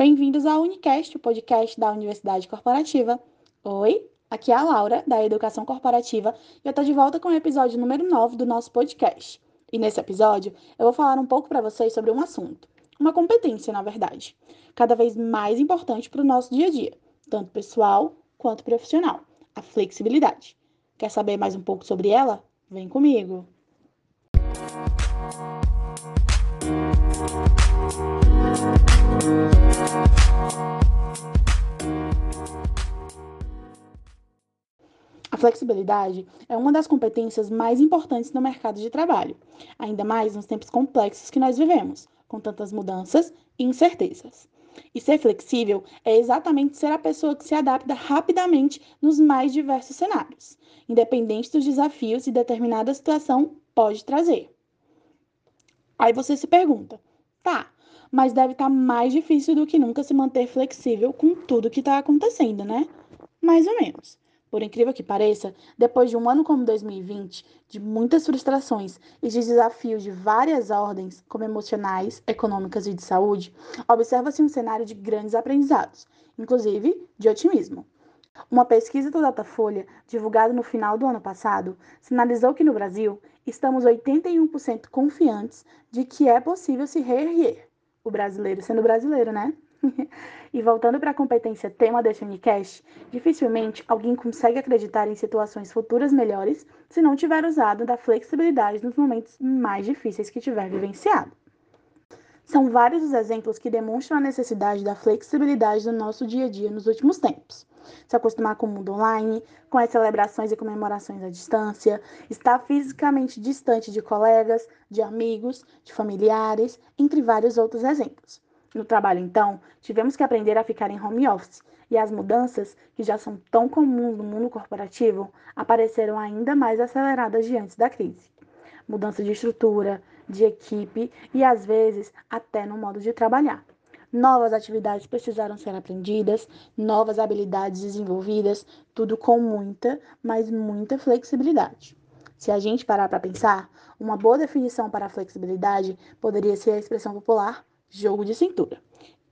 bem-vindos ao Unicast, o podcast da Universidade Corporativa. Oi, aqui é a Laura, da Educação Corporativa, e eu tô de volta com o episódio número 9 do nosso podcast. E nesse episódio, eu vou falar um pouco para vocês sobre um assunto, uma competência, na verdade, cada vez mais importante para o nosso dia a dia, tanto pessoal quanto profissional, a flexibilidade. Quer saber mais um pouco sobre ela? Vem comigo! A flexibilidade é uma das competências mais importantes no mercado de trabalho, ainda mais nos tempos complexos que nós vivemos, com tantas mudanças e incertezas. E ser flexível é exatamente ser a pessoa que se adapta rapidamente nos mais diversos cenários, independente dos desafios que determinada situação pode trazer. Aí você se pergunta, tá, mas deve estar tá mais difícil do que nunca se manter flexível com tudo que está acontecendo, né? Mais ou menos. Por incrível que pareça, depois de um ano como 2020, de muitas frustrações e de desafios de várias ordens, como emocionais, econômicas e de saúde, observa-se um cenário de grandes aprendizados, inclusive de otimismo. Uma pesquisa do Datafolha, divulgada no final do ano passado, sinalizou que no Brasil estamos 81% confiantes de que é possível se reerguer o brasileiro sendo brasileiro, né? e voltando para a competência tema deste Unicast, dificilmente alguém consegue acreditar em situações futuras melhores se não tiver usado da flexibilidade nos momentos mais difíceis que tiver vivenciado. São vários os exemplos que demonstram a necessidade da flexibilidade no nosso dia a dia nos últimos tempos se acostumar com o mundo online, com as celebrações e comemorações à distância, estar fisicamente distante de colegas, de amigos, de familiares, entre vários outros exemplos. No trabalho, então, tivemos que aprender a ficar em home office, e as mudanças, que já são tão comuns no mundo corporativo, apareceram ainda mais aceleradas diante da crise. Mudança de estrutura, de equipe e, às vezes, até no modo de trabalhar novas atividades precisaram ser aprendidas, novas habilidades desenvolvidas, tudo com muita, mas muita flexibilidade. Se a gente parar para pensar, uma boa definição para flexibilidade poderia ser a expressão popular jogo de cintura.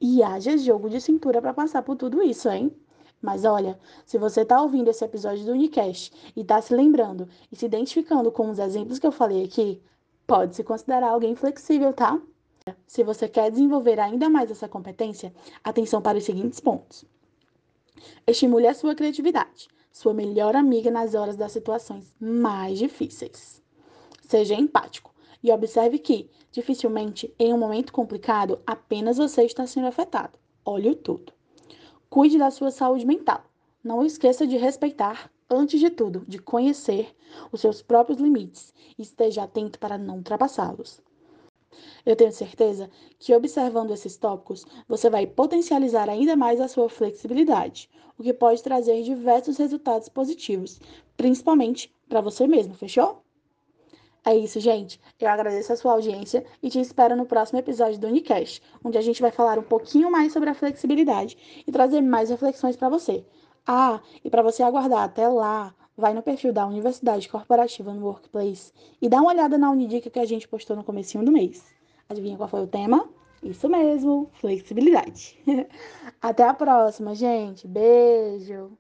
E haja jogo de cintura para passar por tudo isso, hein? Mas olha, se você está ouvindo esse episódio do Unicast e está se lembrando e se identificando com os exemplos que eu falei aqui, pode se considerar alguém flexível, tá? Se você quer desenvolver ainda mais essa competência, atenção para os seguintes pontos. Estimule a sua criatividade, sua melhor amiga nas horas das situações mais difíceis. Seja empático e observe que, dificilmente, em um momento complicado, apenas você está sendo afetado. Olhe o tudo. Cuide da sua saúde mental. Não esqueça de respeitar, antes de tudo, de conhecer os seus próprios limites e esteja atento para não ultrapassá-los. Eu tenho certeza que observando esses tópicos, você vai potencializar ainda mais a sua flexibilidade, o que pode trazer diversos resultados positivos, principalmente para você mesmo, fechou? É isso, gente. Eu agradeço a sua audiência e te espero no próximo episódio do Unicast, onde a gente vai falar um pouquinho mais sobre a flexibilidade e trazer mais reflexões para você. Ah, e para você aguardar até lá, vai no perfil da Universidade Corporativa no Workplace e dá uma olhada na Unidica que a gente postou no comecinho do mês. Adivinha qual foi o tema? Isso mesmo, flexibilidade. Até a próxima, gente. Beijo.